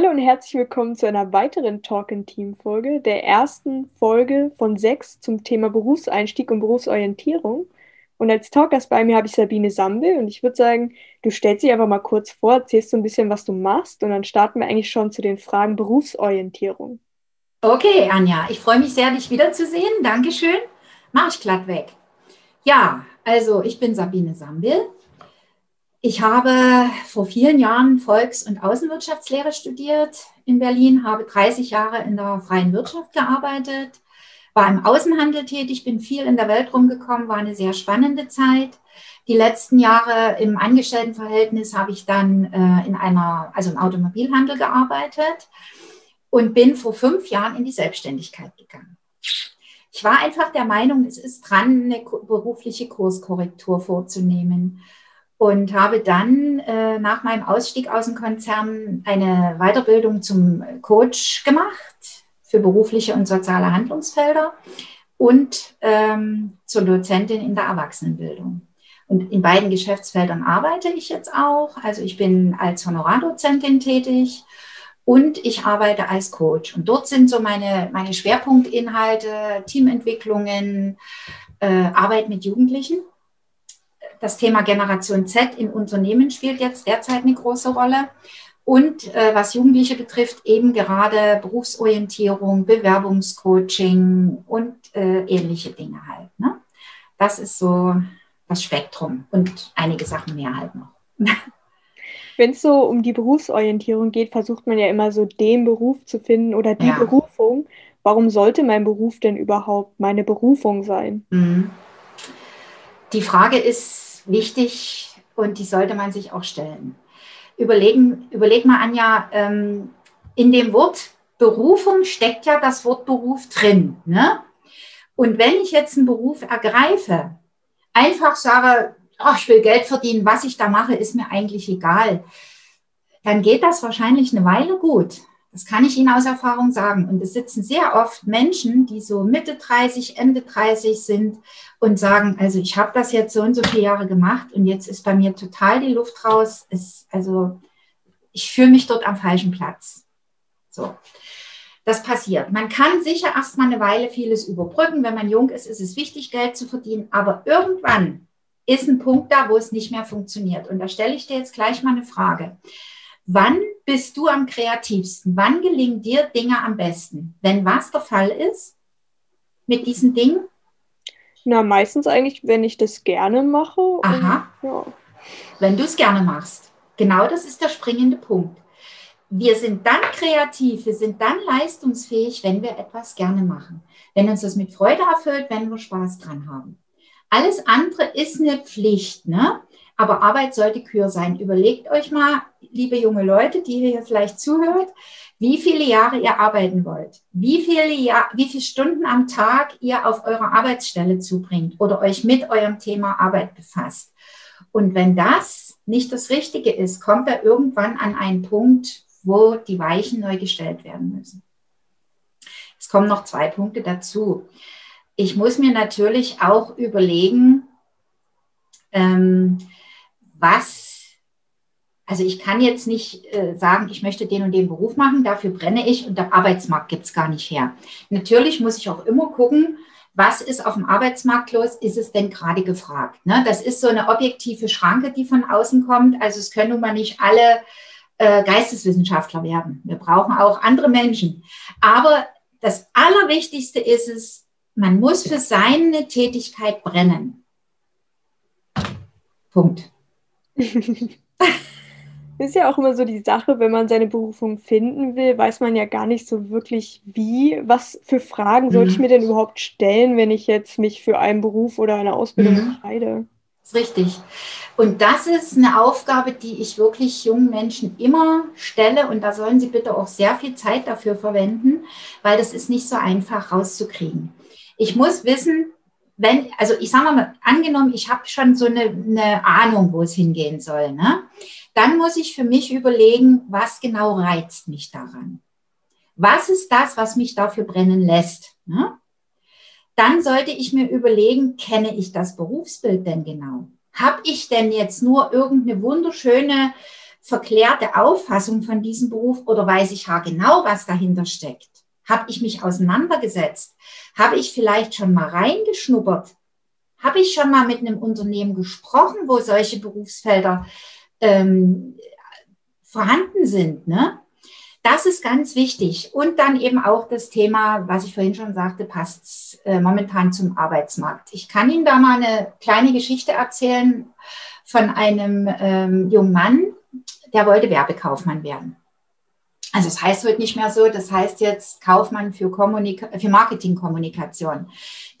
Hallo und herzlich willkommen zu einer weiteren Talk Team Folge, der ersten Folge von sechs zum Thema Berufseinstieg und Berufsorientierung. Und als Talkgast bei mir habe ich Sabine Sambel und ich würde sagen, du stellst dich einfach mal kurz vor, erzählst so ein bisschen, was du machst und dann starten wir eigentlich schon zu den Fragen Berufsorientierung. Okay, Anja, ich freue mich sehr, dich wiederzusehen. Dankeschön. Mach ich glatt weg. Ja, also ich bin Sabine Sambel. Ich habe vor vielen Jahren Volks- und Außenwirtschaftslehre studiert in Berlin, habe 30 Jahre in der freien Wirtschaft gearbeitet, war im Außenhandel tätig, bin viel in der Welt rumgekommen, war eine sehr spannende Zeit. Die letzten Jahre im Angestelltenverhältnis habe ich dann äh, in einer, also im Automobilhandel gearbeitet und bin vor fünf Jahren in die Selbstständigkeit gegangen. Ich war einfach der Meinung, es ist dran, eine berufliche Kurskorrektur vorzunehmen und habe dann äh, nach meinem Ausstieg aus dem Konzern eine Weiterbildung zum Coach gemacht für berufliche und soziale Handlungsfelder und ähm, zur Dozentin in der Erwachsenenbildung. Und in beiden Geschäftsfeldern arbeite ich jetzt auch. Also ich bin als Honorardozentin tätig und ich arbeite als Coach. Und dort sind so meine, meine Schwerpunktinhalte, Teamentwicklungen, äh, Arbeit mit Jugendlichen das Thema Generation Z in Unternehmen spielt jetzt derzeit eine große Rolle. Und äh, was Jugendliche betrifft, eben gerade Berufsorientierung, Bewerbungscoaching und äh, ähnliche Dinge halt. Ne? Das ist so das Spektrum und einige Sachen mehr halt noch. Wenn es so um die Berufsorientierung geht, versucht man ja immer so den Beruf zu finden oder die ja. Berufung. Warum sollte mein Beruf denn überhaupt meine Berufung sein? Mhm. Die Frage ist wichtig und die sollte man sich auch stellen. Überlegen, überleg mal, Anja, ähm, in dem Wort Berufung steckt ja das Wort Beruf drin. Ne? Und wenn ich jetzt einen Beruf ergreife, einfach sage, oh, ich will Geld verdienen, was ich da mache, ist mir eigentlich egal, dann geht das wahrscheinlich eine Weile gut. Das kann ich Ihnen aus Erfahrung sagen. Und es sitzen sehr oft Menschen, die so Mitte 30, Ende 30 sind und sagen, also ich habe das jetzt so und so viele Jahre gemacht und jetzt ist bei mir total die Luft raus. Es, also ich fühle mich dort am falschen Platz. So. Das passiert. Man kann sicher erstmal eine Weile vieles überbrücken. Wenn man jung ist, ist es wichtig, Geld zu verdienen. Aber irgendwann ist ein Punkt da, wo es nicht mehr funktioniert. Und da stelle ich dir jetzt gleich mal eine Frage. Wann bist du am kreativsten? Wann gelingen dir Dinge am besten? Wenn was der Fall ist mit diesen Dingen? Na, meistens eigentlich, wenn ich das gerne mache. Aha. Und, ja. Wenn du es gerne machst. Genau das ist der springende Punkt. Wir sind dann kreativ, wir sind dann leistungsfähig, wenn wir etwas gerne machen. Wenn uns das mit Freude erfüllt, wenn wir Spaß dran haben. Alles andere ist eine Pflicht, ne? Aber Arbeit sollte Kür sein. Überlegt euch mal, liebe junge Leute, die hier vielleicht zuhört, wie viele Jahre ihr arbeiten wollt, wie viele, Jahr, wie viele Stunden am Tag ihr auf eurer Arbeitsstelle zubringt oder euch mit eurem Thema Arbeit befasst. Und wenn das nicht das Richtige ist, kommt er irgendwann an einen Punkt, wo die Weichen neu gestellt werden müssen. Es kommen noch zwei Punkte dazu. Ich muss mir natürlich auch überlegen, ähm, was, also ich kann jetzt nicht äh, sagen, ich möchte den und den Beruf machen, dafür brenne ich und der Arbeitsmarkt gibt es gar nicht her. Natürlich muss ich auch immer gucken, was ist auf dem Arbeitsmarkt los? Ist es denn gerade gefragt? Ne? Das ist so eine objektive Schranke, die von außen kommt. Also es können nun mal nicht alle äh, Geisteswissenschaftler werden. Wir brauchen auch andere Menschen. Aber das Allerwichtigste ist es, man muss für seine Tätigkeit brennen. Punkt. ist ja auch immer so die Sache, wenn man seine Berufung finden will, weiß man ja gar nicht so wirklich wie. Was für Fragen sollte ich mhm. mir denn überhaupt stellen, wenn ich jetzt mich für einen Beruf oder eine Ausbildung mhm. entscheide? ist richtig. Und das ist eine Aufgabe, die ich wirklich jungen Menschen immer stelle. Und da sollen sie bitte auch sehr viel Zeit dafür verwenden, weil das ist nicht so einfach rauszukriegen. Ich muss wissen, wenn, also ich sage mal, angenommen, ich habe schon so eine, eine, Ahnung, wo es hingehen soll, ne? dann muss ich für mich überlegen, was genau reizt mich daran. Was ist das, was mich dafür brennen lässt? Ne? Dann sollte ich mir überlegen, kenne ich das Berufsbild denn genau? Habe ich denn jetzt nur irgendeine wunderschöne, verklärte Auffassung von diesem Beruf oder weiß ich ja genau, was dahinter steckt? Habe ich mich auseinandergesetzt? Habe ich vielleicht schon mal reingeschnuppert? Habe ich schon mal mit einem Unternehmen gesprochen, wo solche Berufsfelder ähm, vorhanden sind? Ne? Das ist ganz wichtig. Und dann eben auch das Thema, was ich vorhin schon sagte, passt äh, momentan zum Arbeitsmarkt. Ich kann Ihnen da mal eine kleine Geschichte erzählen von einem ähm, jungen Mann, der wollte Werbekaufmann werden. Also es das heißt heute nicht mehr so, das heißt jetzt Kaufmann für, für Marketingkommunikation.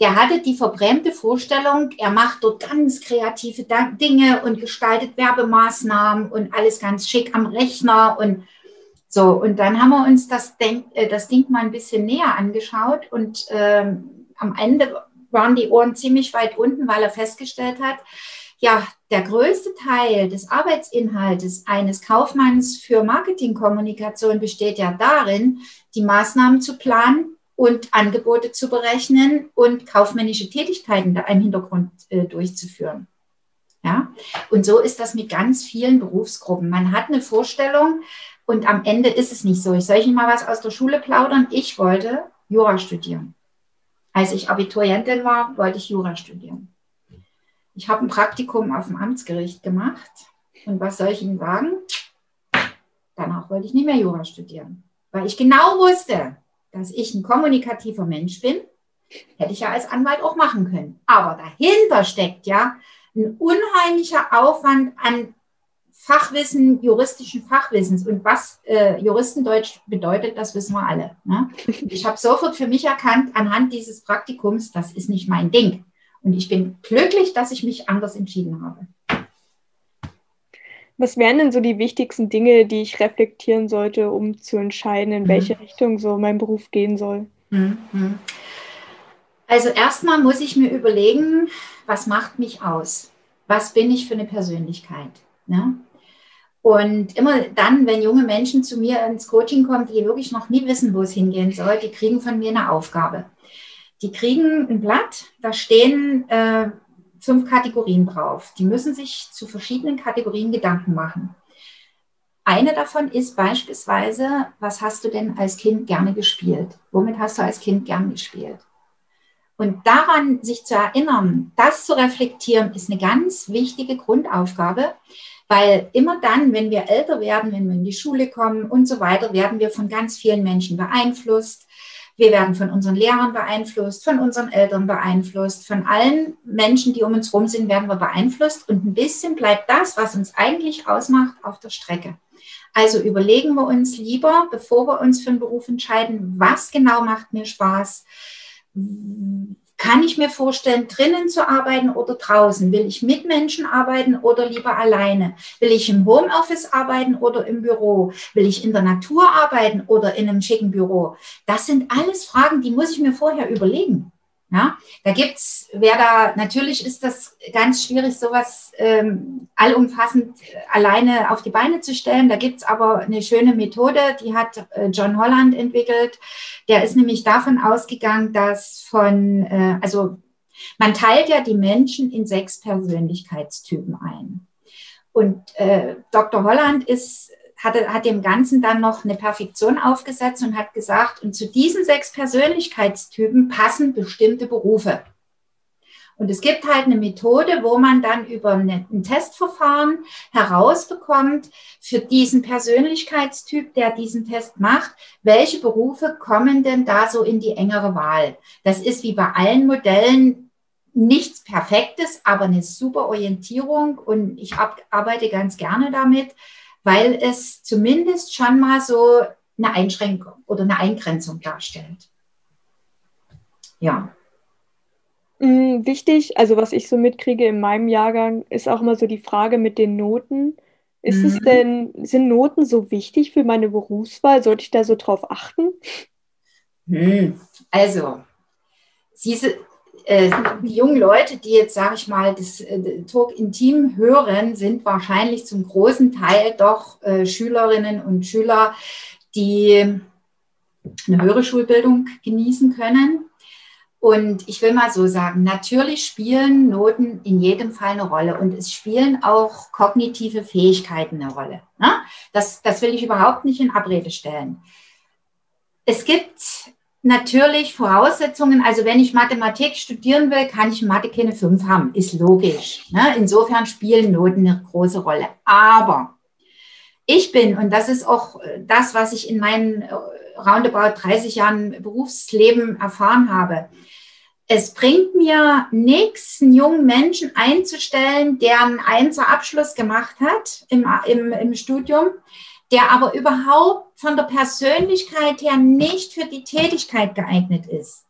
Der hatte die verbrämte Vorstellung, er macht dort ganz kreative Dinge und gestaltet Werbemaßnahmen und alles ganz schick am Rechner und so. Und dann haben wir uns das, Denk äh, das Ding mal ein bisschen näher angeschaut und ähm, am Ende waren die Ohren ziemlich weit unten, weil er festgestellt hat, ja, der größte Teil des Arbeitsinhaltes eines Kaufmanns für Marketingkommunikation besteht ja darin, die Maßnahmen zu planen und Angebote zu berechnen und kaufmännische Tätigkeiten da im Hintergrund äh, durchzuführen. Ja, und so ist das mit ganz vielen Berufsgruppen. Man hat eine Vorstellung und am Ende ist es nicht so. Ich soll Ihnen mal was aus der Schule plaudern. Ich wollte Jura studieren. Als ich Abiturientin war, wollte ich Jura studieren. Ich habe ein Praktikum auf dem Amtsgericht gemacht. Und was soll ich Ihnen sagen? Danach wollte ich nicht mehr Jura studieren, weil ich genau wusste, dass ich ein kommunikativer Mensch bin. Hätte ich ja als Anwalt auch machen können. Aber dahinter steckt ja ein unheimlicher Aufwand an Fachwissen, juristischen Fachwissens. Und was äh, Juristendeutsch bedeutet, das wissen wir alle. Ne? Ich habe sofort für mich erkannt, anhand dieses Praktikums, das ist nicht mein Ding. Und ich bin glücklich, dass ich mich anders entschieden habe. Was wären denn so die wichtigsten Dinge, die ich reflektieren sollte, um zu entscheiden, in mhm. welche Richtung so mein Beruf gehen soll? Mhm. Also erstmal muss ich mir überlegen, was macht mich aus? Was bin ich für eine Persönlichkeit? Ne? Und immer dann, wenn junge Menschen zu mir ins Coaching kommen, die wirklich noch nie wissen, wo es hingehen soll, die kriegen von mir eine Aufgabe. Die kriegen ein Blatt, da stehen äh, fünf Kategorien drauf. Die müssen sich zu verschiedenen Kategorien Gedanken machen. Eine davon ist beispielsweise, was hast du denn als Kind gerne gespielt? Womit hast du als Kind gern gespielt? Und daran sich zu erinnern, das zu reflektieren, ist eine ganz wichtige Grundaufgabe, weil immer dann, wenn wir älter werden, wenn wir in die Schule kommen und so weiter, werden wir von ganz vielen Menschen beeinflusst. Wir werden von unseren Lehrern beeinflusst, von unseren Eltern beeinflusst, von allen Menschen, die um uns herum sind, werden wir beeinflusst. Und ein bisschen bleibt das, was uns eigentlich ausmacht, auf der Strecke. Also überlegen wir uns lieber, bevor wir uns für einen Beruf entscheiden, was genau macht mir Spaß, kann ich mir vorstellen, drinnen zu arbeiten oder draußen? Will ich mit Menschen arbeiten oder lieber alleine? Will ich im Homeoffice arbeiten oder im Büro? Will ich in der Natur arbeiten oder in einem schicken Büro? Das sind alles Fragen, die muss ich mir vorher überlegen. Ja, da gibt's, wer da, natürlich ist das ganz schwierig, sowas ähm, allumfassend alleine auf die Beine zu stellen. Da gibt's aber eine schöne Methode, die hat äh, John Holland entwickelt. Der ist nämlich davon ausgegangen, dass von, äh, also man teilt ja die Menschen in sechs Persönlichkeitstypen ein. Und äh, Dr. Holland ist hat, hat dem Ganzen dann noch eine Perfektion aufgesetzt und hat gesagt, und zu diesen sechs Persönlichkeitstypen passen bestimmte Berufe. Und es gibt halt eine Methode, wo man dann über ein Testverfahren herausbekommt, für diesen Persönlichkeitstyp, der diesen Test macht, welche Berufe kommen denn da so in die engere Wahl. Das ist wie bei allen Modellen nichts Perfektes, aber eine super Orientierung und ich arbeite ganz gerne damit, weil es zumindest schon mal so eine Einschränkung oder eine Eingrenzung darstellt. Ja. Mm, wichtig, also was ich so mitkriege in meinem Jahrgang, ist auch immer so die Frage mit den Noten. Ist es Mhm. denn, sind Noten so wichtig für meine Berufswahl? Sollte ich da so drauf achten? Hm, Also, äh, die jungen Leute, die jetzt, sage ich mal, das äh, Talk Intim hören, sind wahrscheinlich zum großen Teil doch äh, Schülerinnen und Schüler, die eine höhere Schulbildung genießen können. Und ich will mal so sagen, natürlich spielen Noten in jedem Fall eine Rolle und es spielen auch kognitive Fähigkeiten eine Rolle. Ne? Das, das will ich überhaupt nicht in Abrede stellen. Es gibt natürlich Voraussetzungen. Also wenn ich Mathematik studieren will, kann ich Mathe keine 5 haben. Ist logisch. Ne? Insofern spielen Noten eine große Rolle. Aber ich bin, und das ist auch äh, das, was ich in meinen äh, roundabout 30 Jahren Berufsleben erfahren habe. Es bringt mir nichts, einen jungen Menschen einzustellen, der einen Einser-Abschluss gemacht hat im, im, im Studium, der aber überhaupt von der Persönlichkeit her nicht für die Tätigkeit geeignet ist.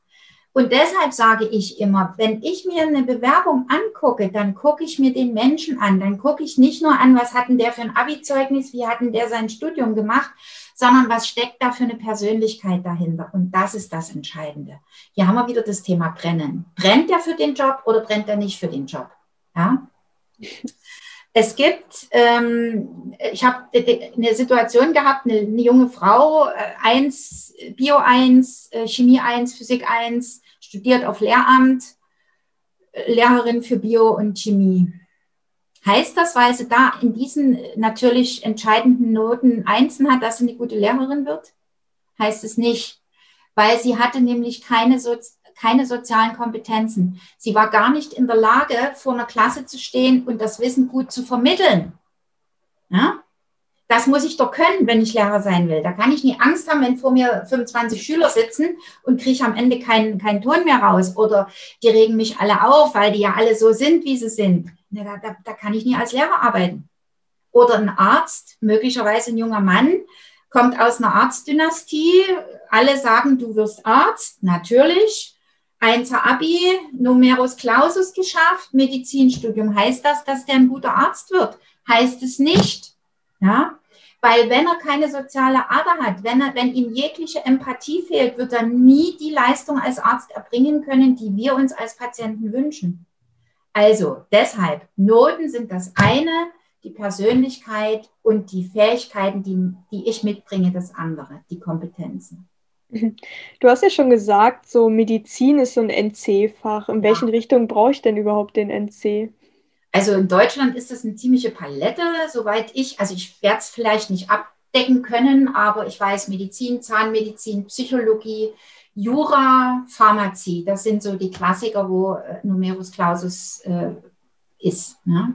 Und deshalb sage ich immer, wenn ich mir eine Bewerbung angucke, dann gucke ich mir den Menschen an. Dann gucke ich nicht nur an, was hatten der für ein Abi-Zeugnis, wie hatten der sein Studium gemacht, sondern was steckt da für eine Persönlichkeit dahinter. Und das ist das Entscheidende. Hier haben wir wieder das Thema Brennen. Brennt der für den Job oder brennt er nicht für den Job? Ja. Es gibt, ähm, ich habe eine Situation gehabt, eine, eine junge Frau, äh, eins, Bio 1, äh, Chemie 1, Physik 1, studiert auf Lehramt, äh, Lehrerin für Bio und Chemie. Heißt das, weil sie da in diesen natürlich entscheidenden Noten Einsen hat, dass sie eine gute Lehrerin wird? Heißt es nicht, weil sie hatte nämlich keine so keine sozialen Kompetenzen. Sie war gar nicht in der Lage, vor einer Klasse zu stehen und das Wissen gut zu vermitteln. Ja? Das muss ich doch können, wenn ich Lehrer sein will. Da kann ich nie Angst haben, wenn vor mir 25 Schüler sitzen und kriege am Ende keinen, keinen Ton mehr raus. Oder die regen mich alle auf, weil die ja alle so sind, wie sie sind. Da, da, da kann ich nie als Lehrer arbeiten. Oder ein Arzt, möglicherweise ein junger Mann, kommt aus einer Arztdynastie. Alle sagen, du wirst Arzt. Natürlich. Einser Abi, Numerus Clausus geschafft, Medizinstudium. Heißt das, dass der ein guter Arzt wird? Heißt es nicht. Ja? Weil wenn er keine soziale Ader hat, wenn, er, wenn ihm jegliche Empathie fehlt, wird er nie die Leistung als Arzt erbringen können, die wir uns als Patienten wünschen. Also deshalb, Noten sind das eine, die Persönlichkeit und die Fähigkeiten, die, die ich mitbringe, das andere, die Kompetenzen. Du hast ja schon gesagt, so Medizin ist so ein NC-Fach. In welchen ja. Richtungen brauche ich denn überhaupt den NC? Also in Deutschland ist das eine ziemliche Palette, soweit ich, also ich werde es vielleicht nicht abdecken können, aber ich weiß Medizin, Zahnmedizin, Psychologie, Jura, Pharmazie, das sind so die Klassiker, wo äh, Numerus Clausus äh, ist. Ne?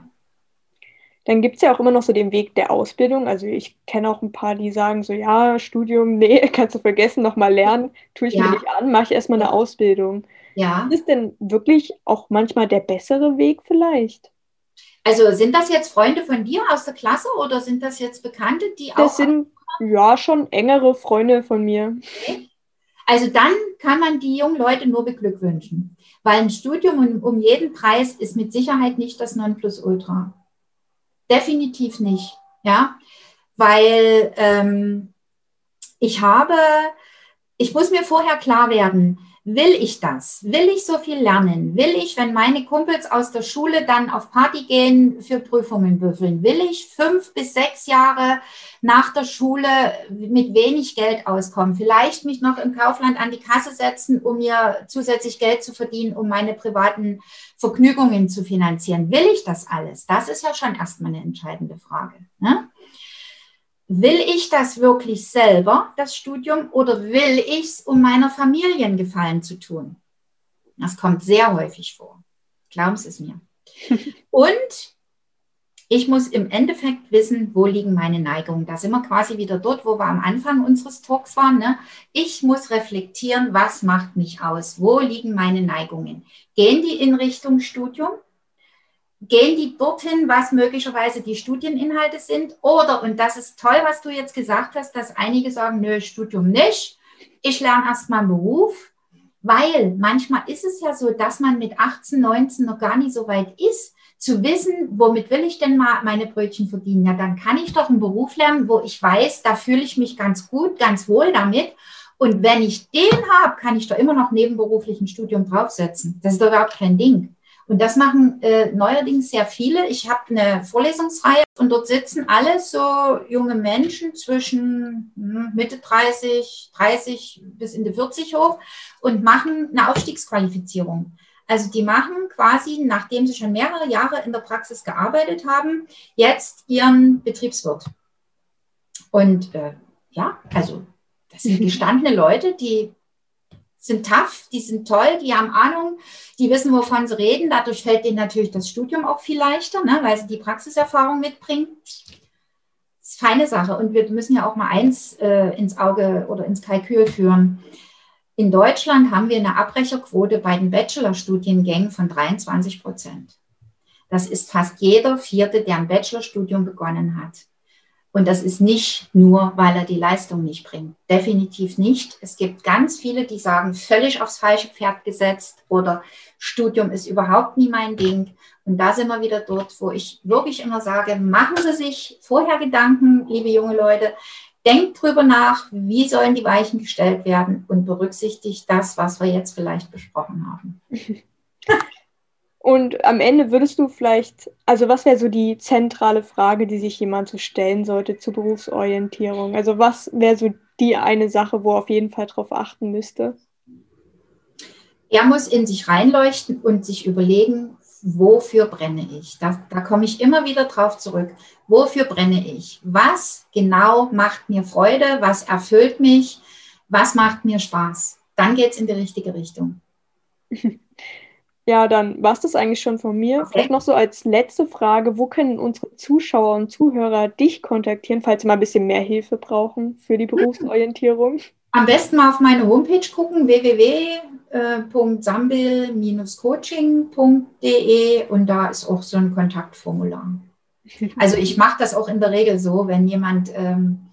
Dann gibt es ja auch immer noch so den Weg der Ausbildung. Also ich kenne auch ein paar, die sagen so, ja, Studium, nee, kannst du vergessen, nochmal lernen, tue ich ja. mir nicht an, mache ich erstmal eine Ausbildung. Ja. Ist denn wirklich auch manchmal der bessere Weg vielleicht? Also sind das jetzt Freunde von dir aus der Klasse oder sind das jetzt Bekannte, die das auch. Das sind ja schon engere Freunde von mir. Okay. Also dann kann man die jungen Leute nur beglückwünschen, weil ein Studium um, um jeden Preis ist mit Sicherheit nicht das Nonplusultra. Definitiv nicht, ja, weil ähm, ich habe, ich muss mir vorher klar werden, will ich das? Will ich so viel lernen? Will ich, wenn meine Kumpels aus der Schule dann auf Party gehen, für Prüfungen würfeln? Will ich fünf bis sechs Jahre nach der Schule mit wenig Geld auskommen? Vielleicht mich noch im Kaufland an die Kasse setzen, um mir zusätzlich Geld zu verdienen, um meine privaten Vergnügungen zu finanzieren? Will ich das alles? Das ist ja schon erstmal eine entscheidende Frage. Ne? Will ich das wirklich selber, das Studium, oder will ich es, um meiner Familiengefallen zu tun? Das kommt sehr häufig vor. Glauben Sie es mir. Und ich muss im Endeffekt wissen, wo liegen meine Neigungen. Da sind wir quasi wieder dort, wo wir am Anfang unseres Talks waren. Ne? Ich muss reflektieren, was macht mich aus? Wo liegen meine Neigungen? Gehen die in Richtung Studium? gehen die dorthin, was möglicherweise die Studieninhalte sind? Oder, und das ist toll, was du jetzt gesagt hast, dass einige sagen, nö, Studium nicht. Ich lerne erstmal einen Beruf, Weil manchmal ist es ja so, dass man mit 18, 19 noch gar nicht so weit ist, zu wissen, womit will ich denn mal meine Brötchen verdienen? Ja, dann kann ich doch einen Beruf lernen, wo ich weiß, da fühle ich mich ganz gut, ganz wohl damit. Und wenn ich den habe, kann ich doch immer noch nebenberuflichen Studium draufsetzen. Das ist doch überhaupt kein Ding. Und das machen äh, neuerdings sehr viele. Ich habe eine Vorlesungsreihe und dort sitzen alles so junge Menschen zwischen hm, Mitte 30, 30 bis in die 40 hoch und machen eine Aufstiegsqualifizierung. Also die machen quasi, nachdem sie schon mehrere Jahre in der Praxis gearbeitet haben, jetzt ihren Betriebswirt. Und äh, ja, also das sind gestandene Leute, die sind tough, die sind toll, die haben Ahnung, die wissen, wovon sie reden. Dadurch fällt denen natürlich das Studium auch viel leichter, ne, weil sie die Praxiserfahrung mitbringen. Das ist eine feine Sache. Und wir müssen ja auch mal eins äh, ins Auge oder ins Kalkül führen. In Deutschland haben wir eine Abbrecherquote bei den Bachelorstudiengängen von 23 Prozent. Das ist fast jeder Vierte, der ein Bachelorstudium begonnen hat. Und das ist nicht nur, weil er die Leistung nicht bringt. Definitiv nicht. Es gibt ganz viele, die sagen, völlig aufs falsche Pferd gesetzt oder Studium ist überhaupt nie mein Ding. Und da sind wir wieder dort, wo ich wirklich immer sage, machen Sie sich vorher Gedanken, liebe junge Leute. Denkt drüber nach, wie sollen die Weichen gestellt werden und berücksichtigt das, was wir jetzt vielleicht besprochen haben. Und am Ende würdest du vielleicht, also was wäre so die zentrale Frage, die sich jemand so stellen sollte zur Berufsorientierung? Also was wäre so die eine Sache, wo er auf jeden Fall drauf achten müsste? Er muss in sich reinleuchten und sich überlegen, wofür brenne ich? Da, da komme ich immer wieder drauf zurück. Wofür brenne ich? Was genau macht mir Freude? Was erfüllt mich? Was macht mir Spaß? Dann geht es in die richtige Richtung. Ja, dann war es das eigentlich schon von mir. Okay. Vielleicht noch so als letzte Frage, wo können unsere Zuschauer und Zuhörer dich kontaktieren, falls sie mal ein bisschen mehr Hilfe brauchen für die Berufsorientierung? Am besten mal auf meine Homepage gucken, www.sambil-coaching.de und da ist auch so ein Kontaktformular. Also ich mache das auch in der Regel so, wenn jemand ähm,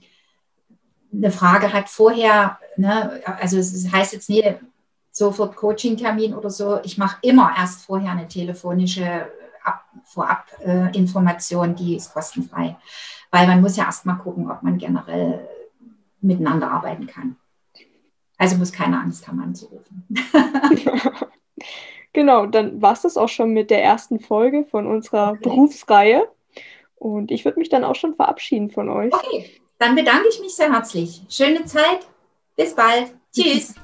eine Frage hat vorher, ne, also es heißt jetzt nicht, sofort Coaching-Termin oder so. Ich mache immer erst vorher eine telefonische Vorab-Information, äh, die ist kostenfrei. Weil man muss ja erst mal gucken, ob man generell miteinander arbeiten kann. Also muss keine Angst haben, anzurufen. genau, dann war es das auch schon mit der ersten Folge von unserer okay. Berufsreihe. Und ich würde mich dann auch schon verabschieden von euch. Okay, dann bedanke ich mich sehr herzlich. Schöne Zeit. Bis bald. Tschüss.